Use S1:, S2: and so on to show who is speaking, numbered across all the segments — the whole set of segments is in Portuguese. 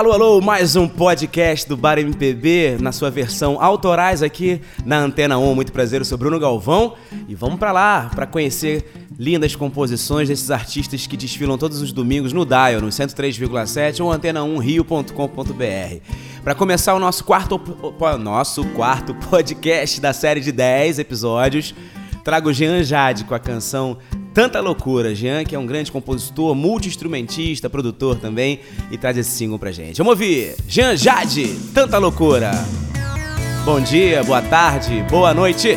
S1: Alô, alô, mais um podcast do Bar MPB na sua versão autorais aqui na Antena 1. Muito prazer, eu sou Bruno Galvão e vamos para lá para conhecer lindas composições desses artistas que desfilam todos os domingos no Dial, no 103,7 ou antena1rio.com.br. Para começar o nosso quarto, nosso quarto podcast da série de 10 episódios, trago Jean Jade com a canção Tanta loucura, Jean, que é um grande compositor, multi-instrumentista, produtor também, e traz esse single pra gente. Vamos ouvir! Jean Jade, Tanta loucura! Bom dia, boa tarde, boa noite!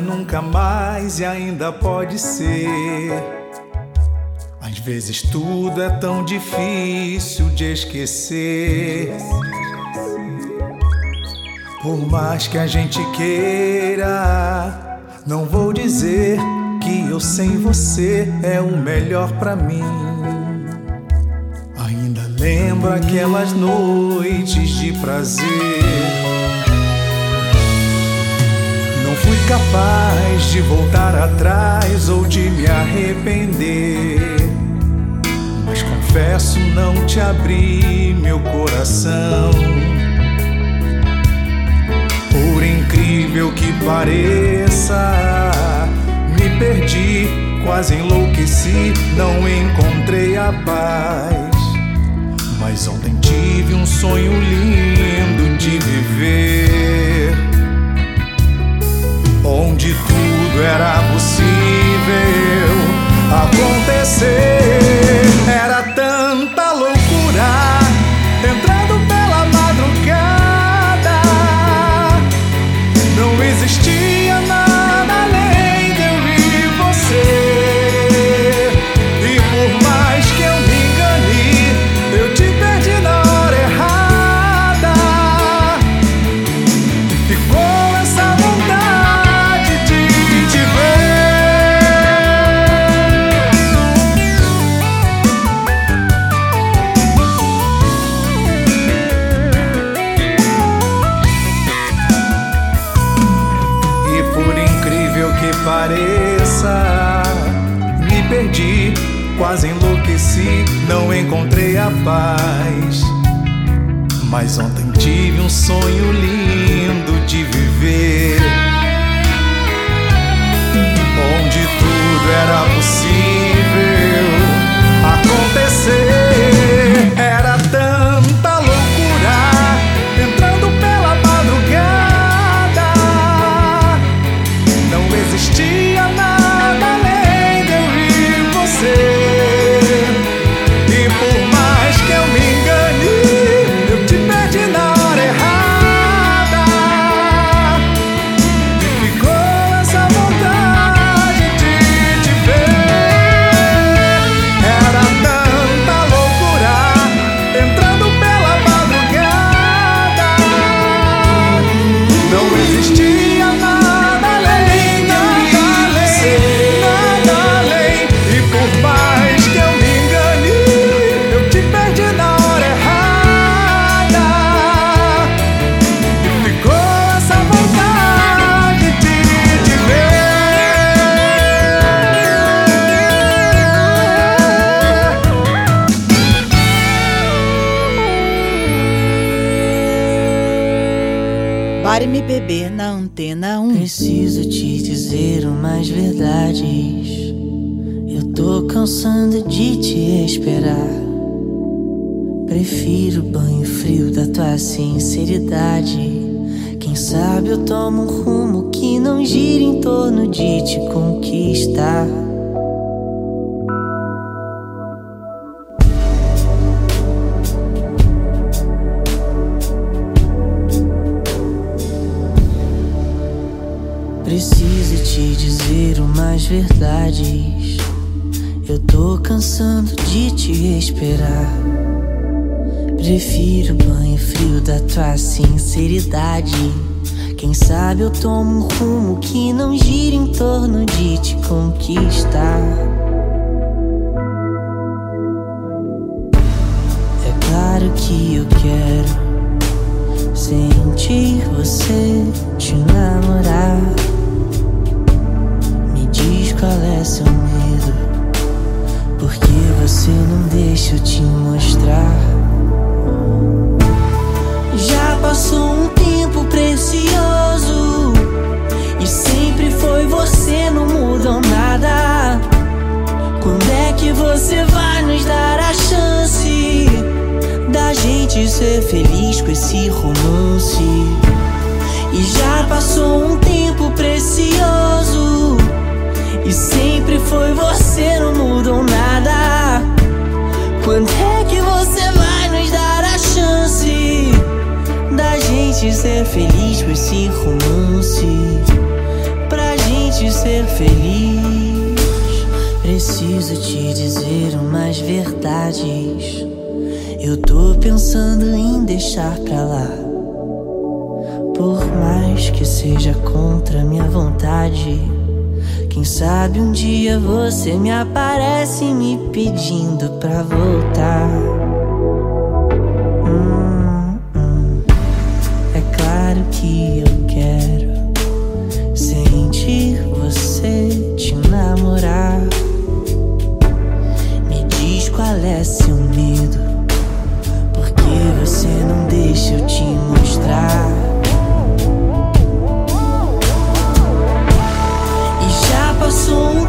S2: Nunca mais e ainda pode ser. Às vezes tudo é tão difícil de esquecer. Por mais que a gente queira, não vou dizer que eu sem você é o melhor para mim. Ainda lembro aquelas noites de prazer capaz de voltar atrás ou de me arrepender. Mas confesso, não te abri meu coração. Por incrível que pareça, me perdi, quase enlouqueci, não encontrei a paz. Mas ontem tive um sonho lindo de viver onde tudo era possível acontecer. Era
S3: sinceridade. Quem sabe eu tomo um rumo que não gira em torno de te conquistar. Preciso te dizer umas verdades. Eu tô cansando de te esperar. Prefiro o banho frio da tua sinceridade. Quem sabe eu tomo um rumo que não gira em torno de te conquistar. É claro que eu quero sentir você, te namorar. Me diz qual é seu medo, porque você não deixa eu te mostrar. Já passou um tempo precioso e sempre foi você, não mudou nada. Quando é que você vai nos dar a chance da gente ser feliz com esse romance? E já passou um tempo precioso e sempre foi você, não mudou nada. Quando é que você gente ser feliz com esse romance? Pra gente ser feliz, preciso te dizer umas verdades. Eu tô pensando em deixar pra lá. Por mais que seja contra minha vontade. Quem sabe um dia você me aparece me pedindo pra voltar. Que eu quero sentir você, te namorar. Me diz qual é seu medo, porque você não deixa eu te mostrar. E já passou um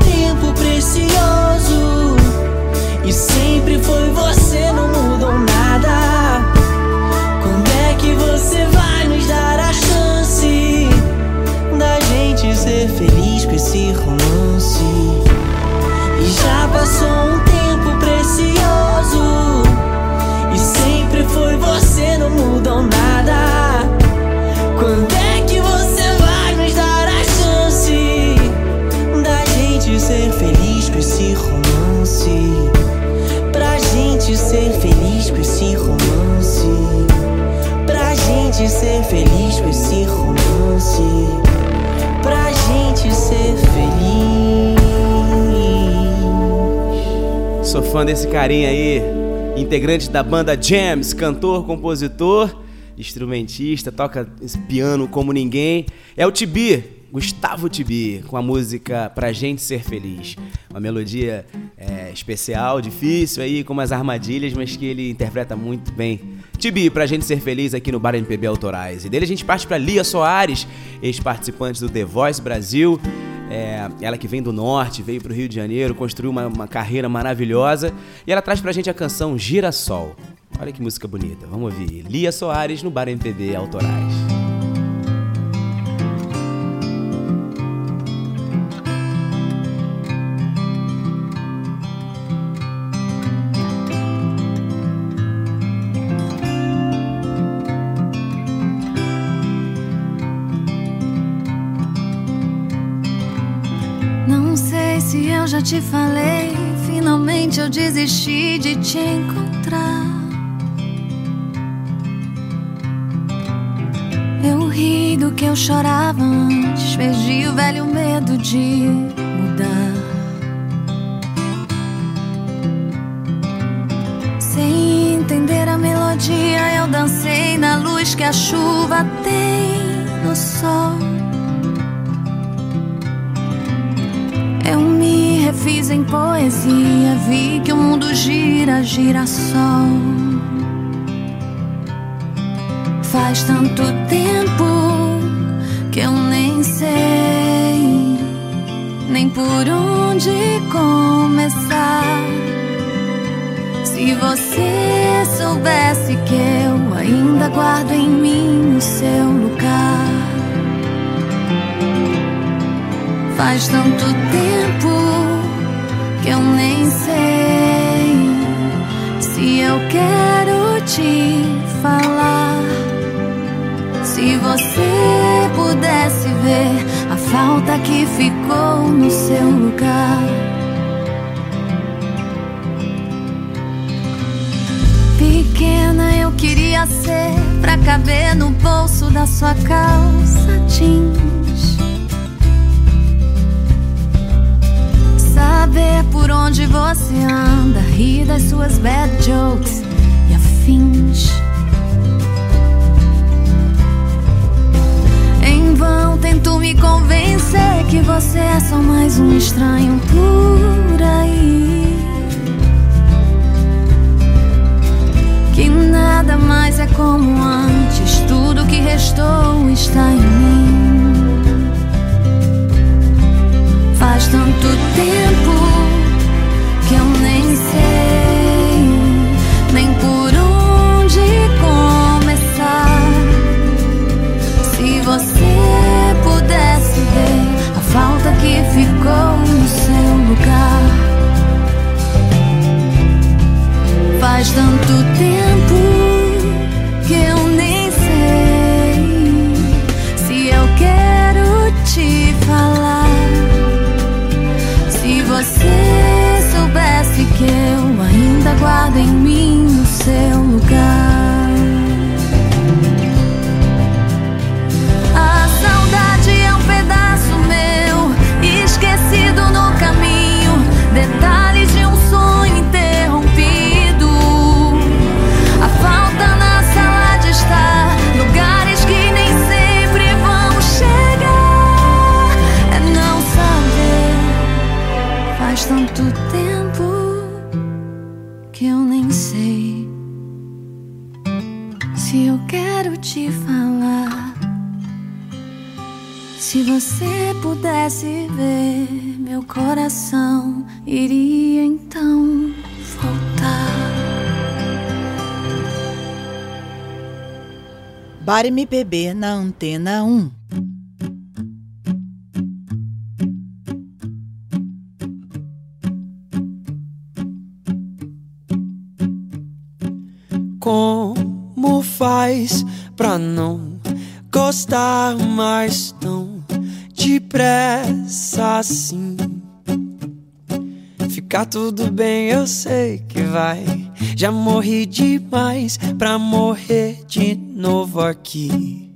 S3: mudou nada Quando é que você vai nos dar a chance da gente ser feliz com esse romance? Pra gente ser feliz com esse romance? Pra gente ser feliz com esse romance? Pra gente ser feliz.
S1: Sou fã desse carinha aí, integrante da banda Jams, cantor, compositor, instrumentista, toca piano como ninguém. É o Tibi, Gustavo Tibi, com a música Pra Gente Ser Feliz. Uma melodia é, especial, difícil aí, com umas armadilhas, mas que ele interpreta muito bem. Tibi, pra gente ser feliz aqui no Bar MPB Autorais. E dele a gente parte pra Lia Soares, ex-participante do The Voice Brasil. É, ela que vem do norte, veio pro Rio de Janeiro, construiu uma, uma carreira maravilhosa. E ela traz pra gente a canção Girassol. Olha que música bonita. Vamos ouvir. Lia Soares no Bar MPB Autorais.
S4: Te falei, finalmente eu desisti de te encontrar. Eu ri do que eu chorava antes, perdi o velho medo de mudar. Sem entender a melodia, eu dancei na luz que a chuva tem no sol. Poesia, vi que o mundo gira, gira sol. Faz tanto tempo que eu nem sei nem por onde começar. Se você soubesse que eu ainda guardo em mim o seu lugar. Faz tanto tempo eu nem sei se eu quero te falar. Se você pudesse ver a falta que ficou no seu lugar. Pequena eu queria ser pra caber no bolso da sua calça jeans. Saber por onde você anda, rir das suas bad jokes e afins. Em vão tento me convencer que você é só mais um estranho por aí. Que nada mais é como antes, tudo que restou está em mim. Faz tanto tempo que eu nem sei nem por onde começar. Se você pudesse ver a falta que ficou no seu lugar. Faz tanto tempo em mim o seu
S5: Bar MPB na Antena 1.
S6: Como faz pra não gostar mais tão depressa assim? Ficar tudo bem, eu sei que vai. Já morri demais pra morrer de novo aqui.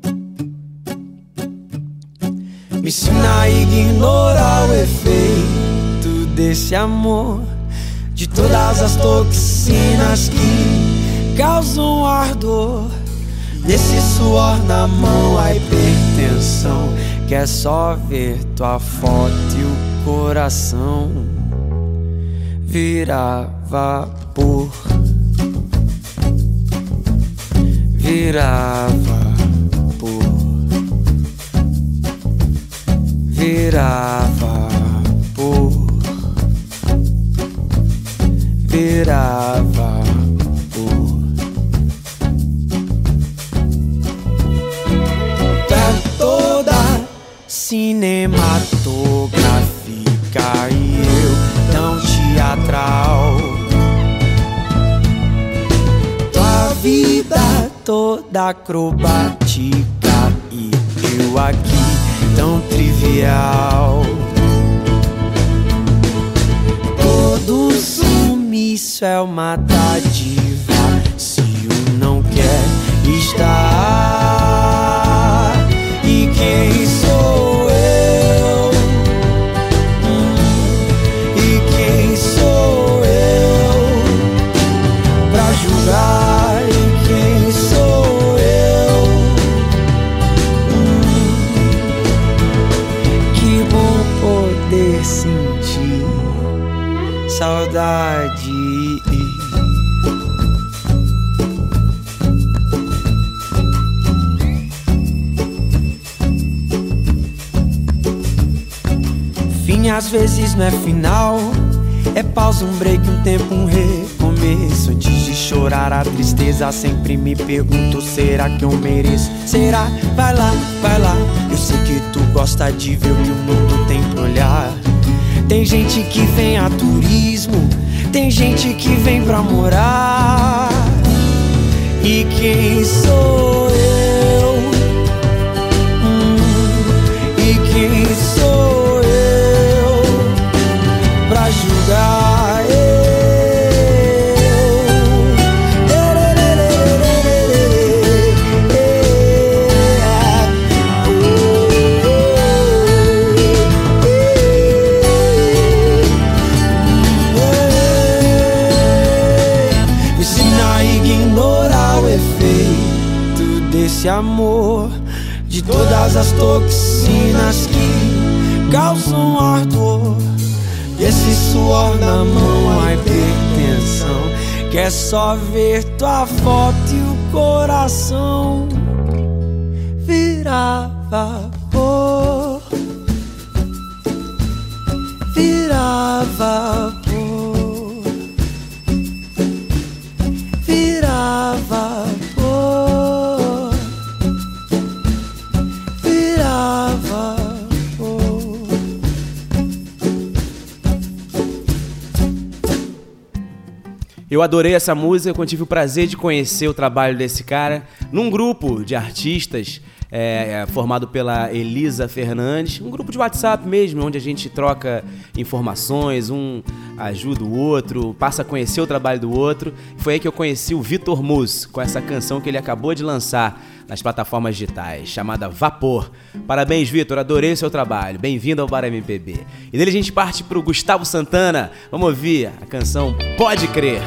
S6: Me ensina a ignorar o efeito desse amor, de todas as toxinas que causam ardor. Desse suor na mão, a hipertensão, que é só ver tua foto e o coração virar vapor. Virar vapor. Virar vapor. Virar vapor. É toda cinematográfica e eu tão teatral. Tua vida toda acrobática e eu aqui tão trivial. Todo sumiço é uma dádiva se o não quer estar. Não é final. É pausa, um break, um tempo, um recomeço. Antes de chorar a tristeza, sempre me pergunto: será que eu mereço? Será? Vai lá, vai lá. Eu sei que tu gosta de ver o que o mundo tem pra olhar. Tem gente que vem a turismo, tem gente que vem pra morar. E quem sou eu? Hum, e quem sou toxinas que causam ardor. E esse suor na mão, a hipertensão. Quer só ver tua foto e o coração
S1: Eu adorei essa música, eu tive o prazer de conhecer o trabalho desse cara num grupo de artistas é, é, formado pela Elisa Fernandes, um grupo de WhatsApp mesmo, onde a gente troca informações, um ajuda o outro, passa a conhecer o trabalho do outro. Foi aí que eu conheci o Vitor Mus, com essa canção que ele acabou de lançar nas plataformas digitais, chamada Vapor. Parabéns, Vitor, adorei o seu trabalho. Bem-vindo ao Bar MPB. E dele a gente parte pro Gustavo Santana. Vamos ouvir a canção Pode Crer.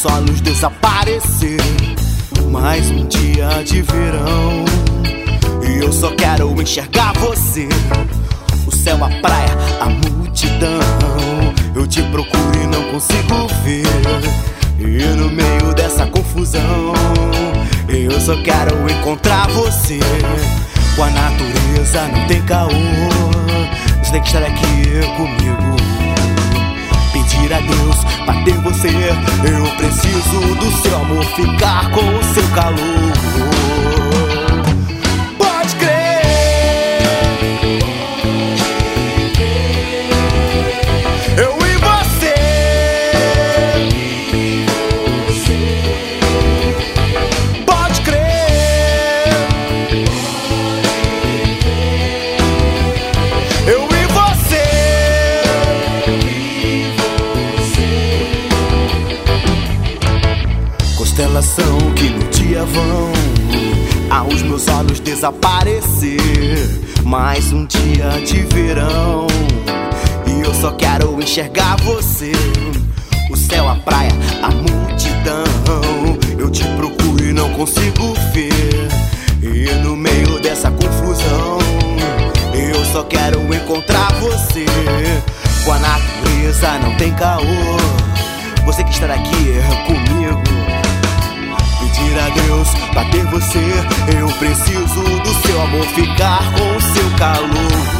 S7: Aos meus olhos desaparecer. Mais um dia de verão e eu só quero enxergar você. O céu, a praia, a multidão. Eu te procuro e não consigo ver. E no meio dessa confusão, eu só quero encontrar você. Com a natureza não tem caô. Você tem que estar aqui comigo pedir a Deus pra ter você. Eu preciso do seu amor, ficar com o seu calor. Desaparecer. Mais um dia de verão e eu só quero enxergar você. O céu, a praia, a multidão. Eu te procuro e não consigo ver. E no meio dessa confusão, eu só quero encontrar você. Com a natureza não tem caô. Você que estar aqui comigo. Pedir a Deus pra ter você. Eu preciso do seu amor, ficar com seu calor.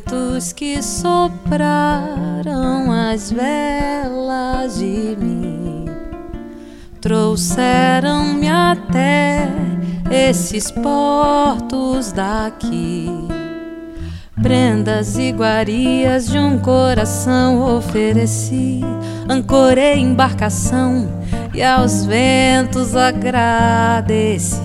S8: Ventos que sopraram as velas de mim trouxeram-me até esses portos daqui. Prendas iguarias de um coração ofereci, ancorei embarcação e aos ventos agradeci.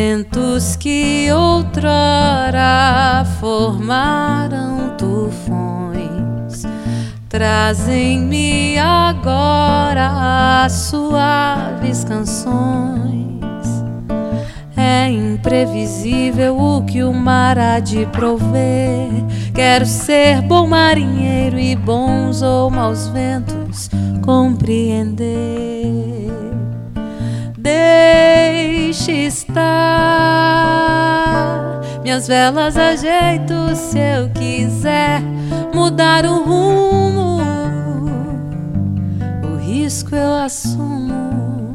S8: Ventos que outrora formaram tufões, trazem-me agora suaves canções. É imprevisível o que o mar há de prover. Quero ser bom marinheiro e bons ou maus ventos compreender. Deixe estar. Minhas velas ajeito se eu quiser mudar o rumo. O risco eu assumo.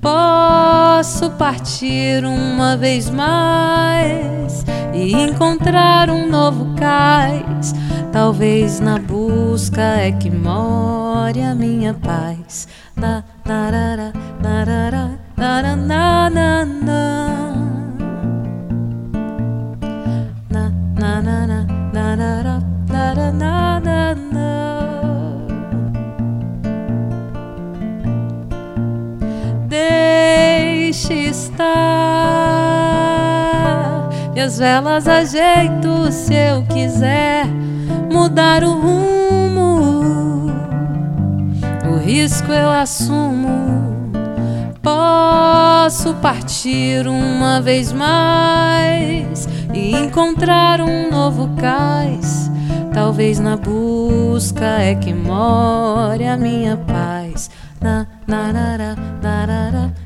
S8: Posso partir uma vez mais e encontrar um novo cais. Talvez na busca é que more a minha paz. Na, narara, narara, na, na, Deixe estar. Minhas velas ajeito se eu quiser mudar o rumo. O risco eu assumo. Posso partir uma vez mais e encontrar um novo cais. Talvez na busca é que more a minha paz. Na, na, na, na, na, na, na.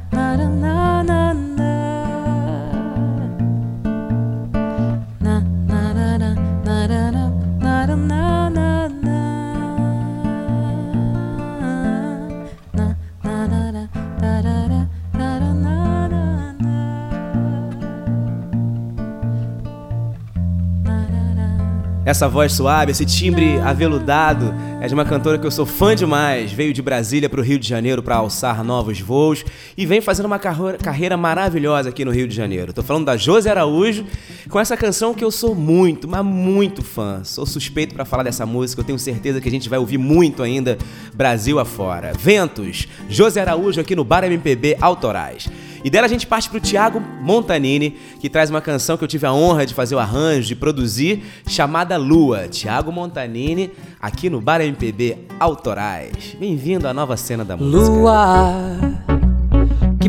S1: Essa voz suave, esse timbre aveludado é de uma cantora que eu sou fã demais. Veio de Brasília para o Rio de Janeiro para alçar novos voos e vem fazendo uma carreira maravilhosa aqui no Rio de Janeiro. Tô falando da Josi Araújo com essa canção que eu sou muito, mas muito fã. Sou suspeito para falar dessa música, eu tenho certeza que a gente vai ouvir muito ainda Brasil afora. Ventos, Josi Araújo aqui no Bar MPB Autorais. E dela a gente parte pro Thiago Montanini, que traz uma canção que eu tive a honra de fazer o arranjo, de produzir, chamada Lua. Thiago Montanini, aqui no Bar MPB Autorais. Bem-vindo à nova cena da música.
S9: Lua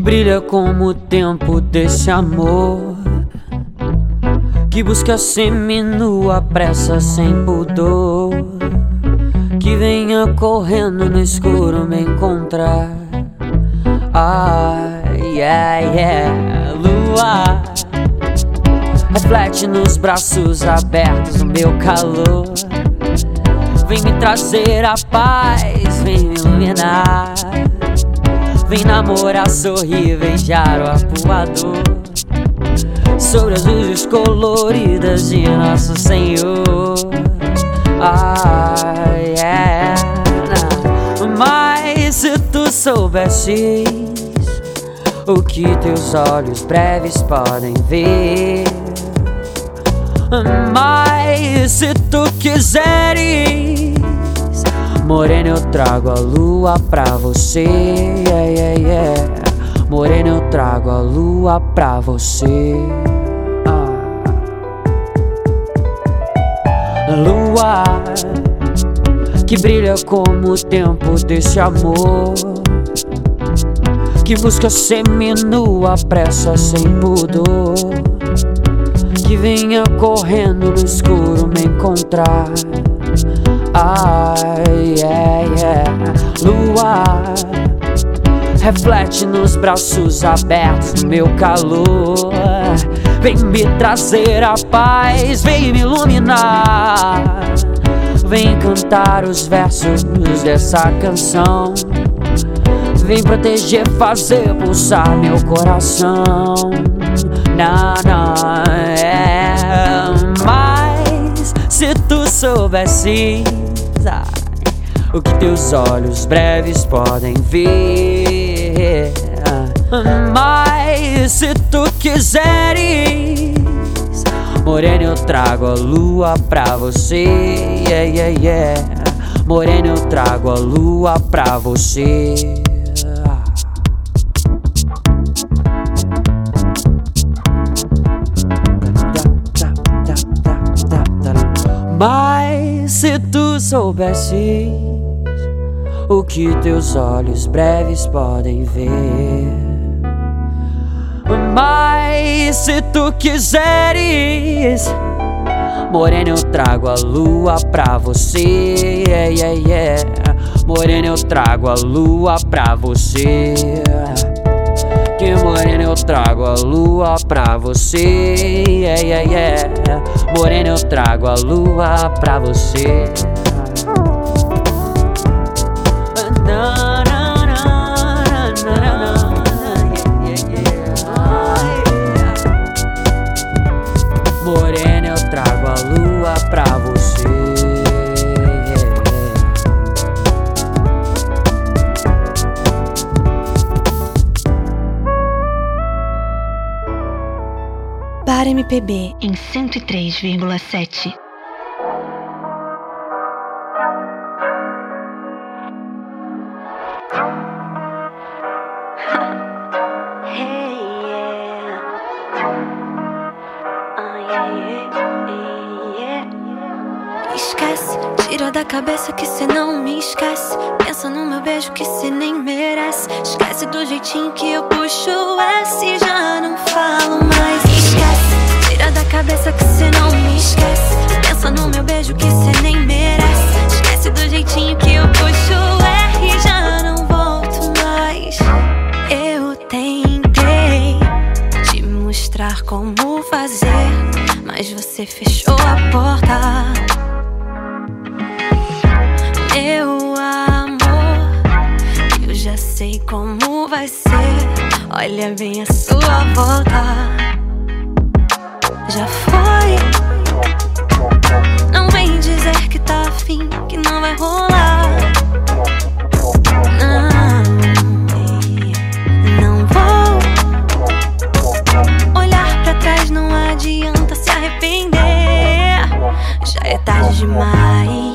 S9: que brilha como o tempo desse amor, que busca seminua pressa sem pudor, que venha correndo no escuro me encontrar. Ai, yeah, yeah, lua. Reflete nos braços abertos o meu calor. Vem me trazer a paz, vem me iluminar. Vem namorar, sorrir, beijar o arpoador. Sobre as luzes coloridas de Nosso Senhor. Ai, é. Mas se tu soubesses o que teus olhos breves podem ver. Mas se tu quiseres, Morena, eu trago a lua pra você. Yeah, yeah, yeah. Morena, eu trago a lua pra você. Ah. Lua que brilha como o tempo desse amor. Que busca seminua pressa sem pudor que venha correndo no escuro me encontrar. Ai, yeah, yeah. Lua, reflete nos braços abertos meu calor. Vem me trazer a paz, vem me iluminar. Vem cantar os versos dessa canção. Vem proteger, fazer pulsar meu coração. Não, não, é. Mas se tu soubesses ai, o que teus olhos breves podem ver. Mas se tu quiseres, Morena, eu trago a lua pra você. Yeah, yeah, yeah. Morena, eu trago a lua pra você. Se tu soubesses o que teus olhos breves podem ver. Mas se tu quiseres, Morena, eu trago a lua pra você. Yeah, yeah, yeah. Morena, eu trago a lua pra você. Que morena eu trago a lua pra você. Yeah, yeah, yeah. Morena, eu trago a lua pra você.
S5: MPB em 103,7.
S10: Esquece, tira da cabeça que cê não me esquece. Pensa no meu beijo que cê nem merece. Esquece do jeitinho que eu puxo S. Já não falo mais. Cabeça que cê não me esquece. Pensa no meu beijo que cê nem merece. Esquece do jeitinho que eu puxo o R. Já não volto mais. Eu tentei te mostrar como fazer. Mas você fechou a porta. Meu amor, eu já sei como vai ser. Olha bem a sua volta. Já foi. Não vem dizer que tá afim, que não vai rolar. Não, não vou. Olhar pra trás não adianta se arrepender. Já é tarde demais.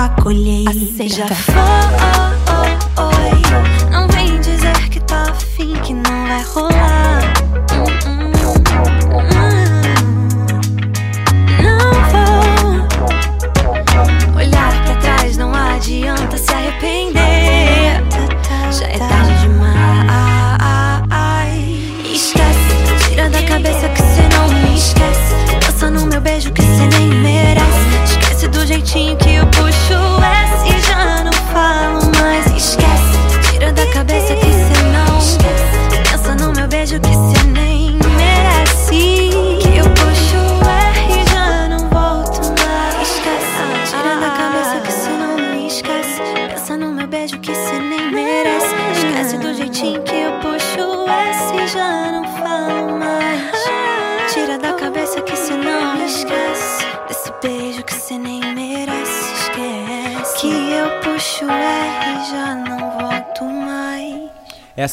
S10: Tem direito a colher.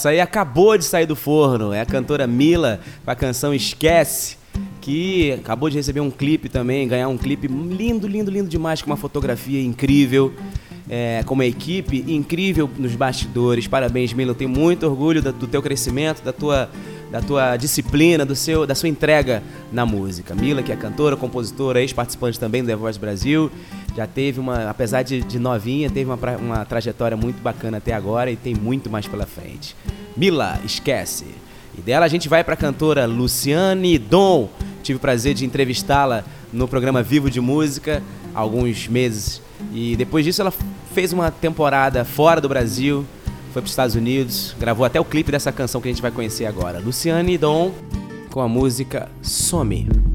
S1: Essa aí acabou de sair do forno. É a cantora Mila com a canção Esquece. Que acabou de receber um clipe também, ganhar um clipe lindo, lindo, lindo demais, com uma fotografia incrível. É, com uma equipe incrível nos bastidores. Parabéns, Mila. Eu tenho muito orgulho do teu crescimento, da tua, da tua disciplina, do seu, da sua entrega na música. Mila, que é cantora, compositora, ex-participante também do The Voice Brasil. Já teve uma, apesar de, de novinha, teve uma, uma trajetória muito bacana até agora e tem muito mais pela frente. Mila, esquece. E dela a gente vai para a cantora Luciane Dom. Tive o prazer de entrevistá-la no programa Vivo de Música
S11: alguns meses. E depois disso ela fez uma temporada fora do Brasil, foi para os Estados Unidos, gravou até o clipe dessa canção que a gente vai conhecer agora. Luciane Dom com a música Some.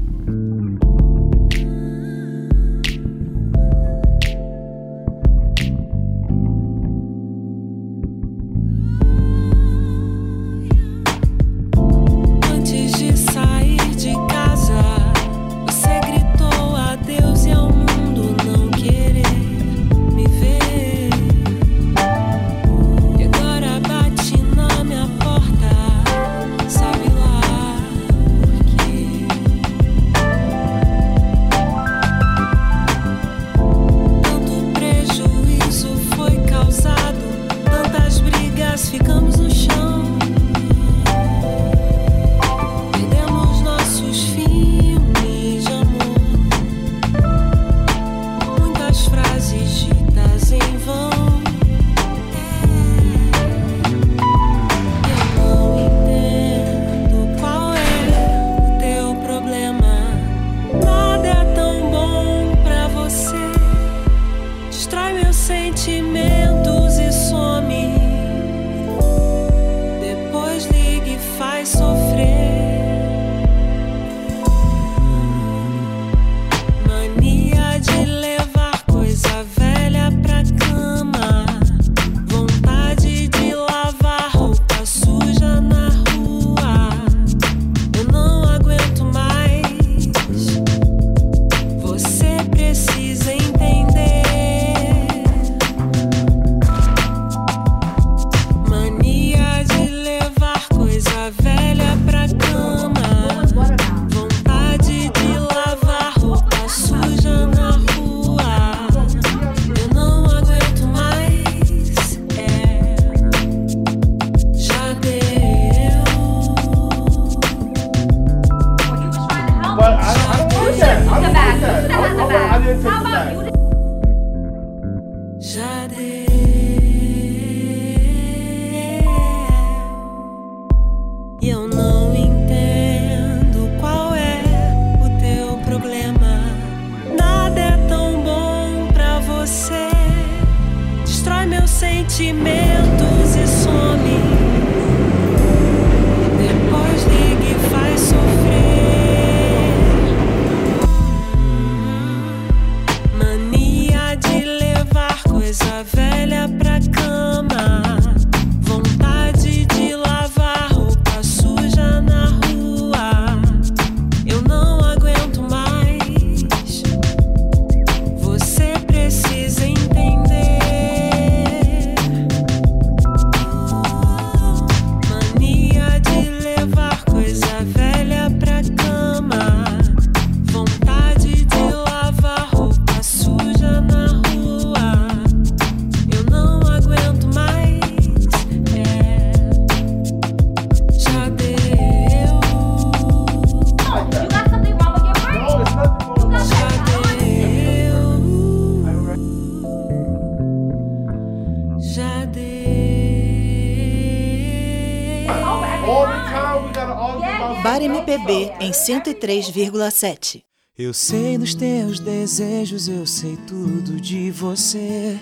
S5: MPB em 103,7.
S12: Eu sei dos teus desejos, eu sei tudo de você.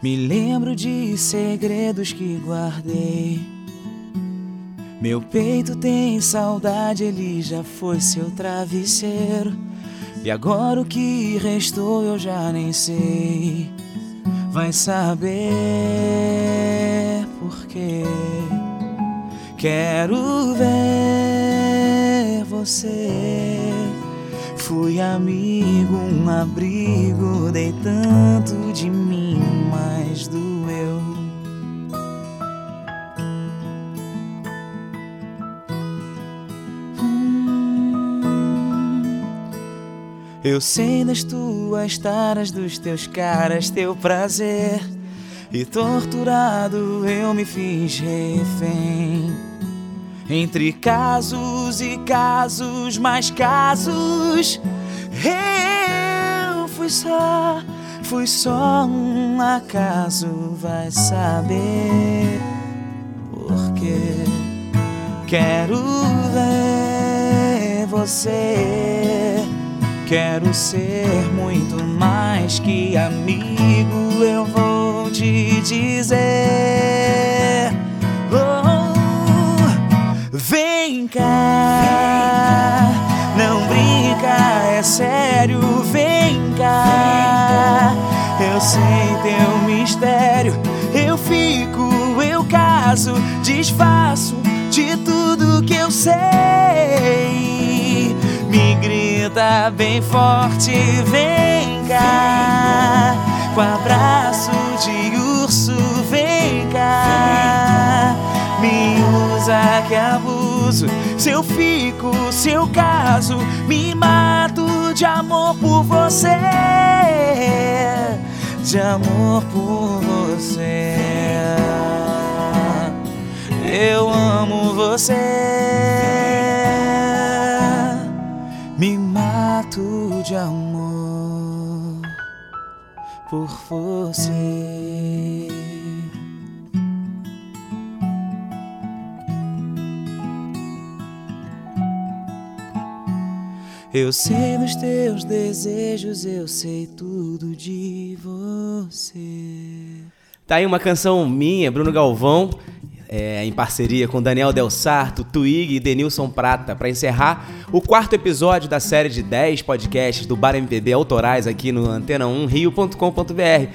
S12: Me lembro de segredos que guardei. Meu peito tem saudade, ele já foi seu travesseiro. E agora o que restou eu já nem sei. Vai saber por quê. Quero ver você. Fui amigo, um abrigo, dei tanto de mim, mas doeu. Hum. Eu sei das tuas taras, dos teus caras, teu prazer. E torturado eu me fiz refém. Entre casos e casos, mais casos, eu fui só, fui só um acaso, vai saber porque quero ver você, Quero ser muito mais que amigo, eu vou te dizer. Vem cá, não brinca, é sério, vem cá. Eu sei teu mistério, eu fico, eu caso, desfaço de tudo que eu sei. Me grita bem forte, vem cá. Com abraço de urso, vem cá. Usa que abuso. Se eu fico, se eu caso, me mato de amor por você. De amor por você. Eu amo você. Me mato de amor por você. Eu sei dos teus desejos, eu sei tudo de você.
S1: Tá aí uma canção minha, Bruno Galvão, é, em parceria com Daniel Del Sarto, Twig e Denilson Prata, para encerrar o quarto episódio da série de 10 podcasts do Bar MPB autorais aqui no antena1rio.com.br.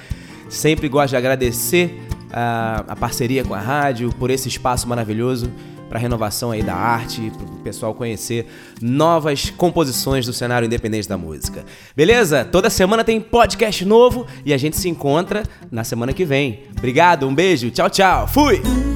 S1: Sempre gosto de agradecer a, a parceria com a rádio por esse espaço maravilhoso para renovação aí da arte, para o pessoal conhecer novas composições do cenário independente da música. Beleza? Toda semana tem podcast novo e a gente se encontra na semana que vem. Obrigado, um beijo, tchau, tchau, fui!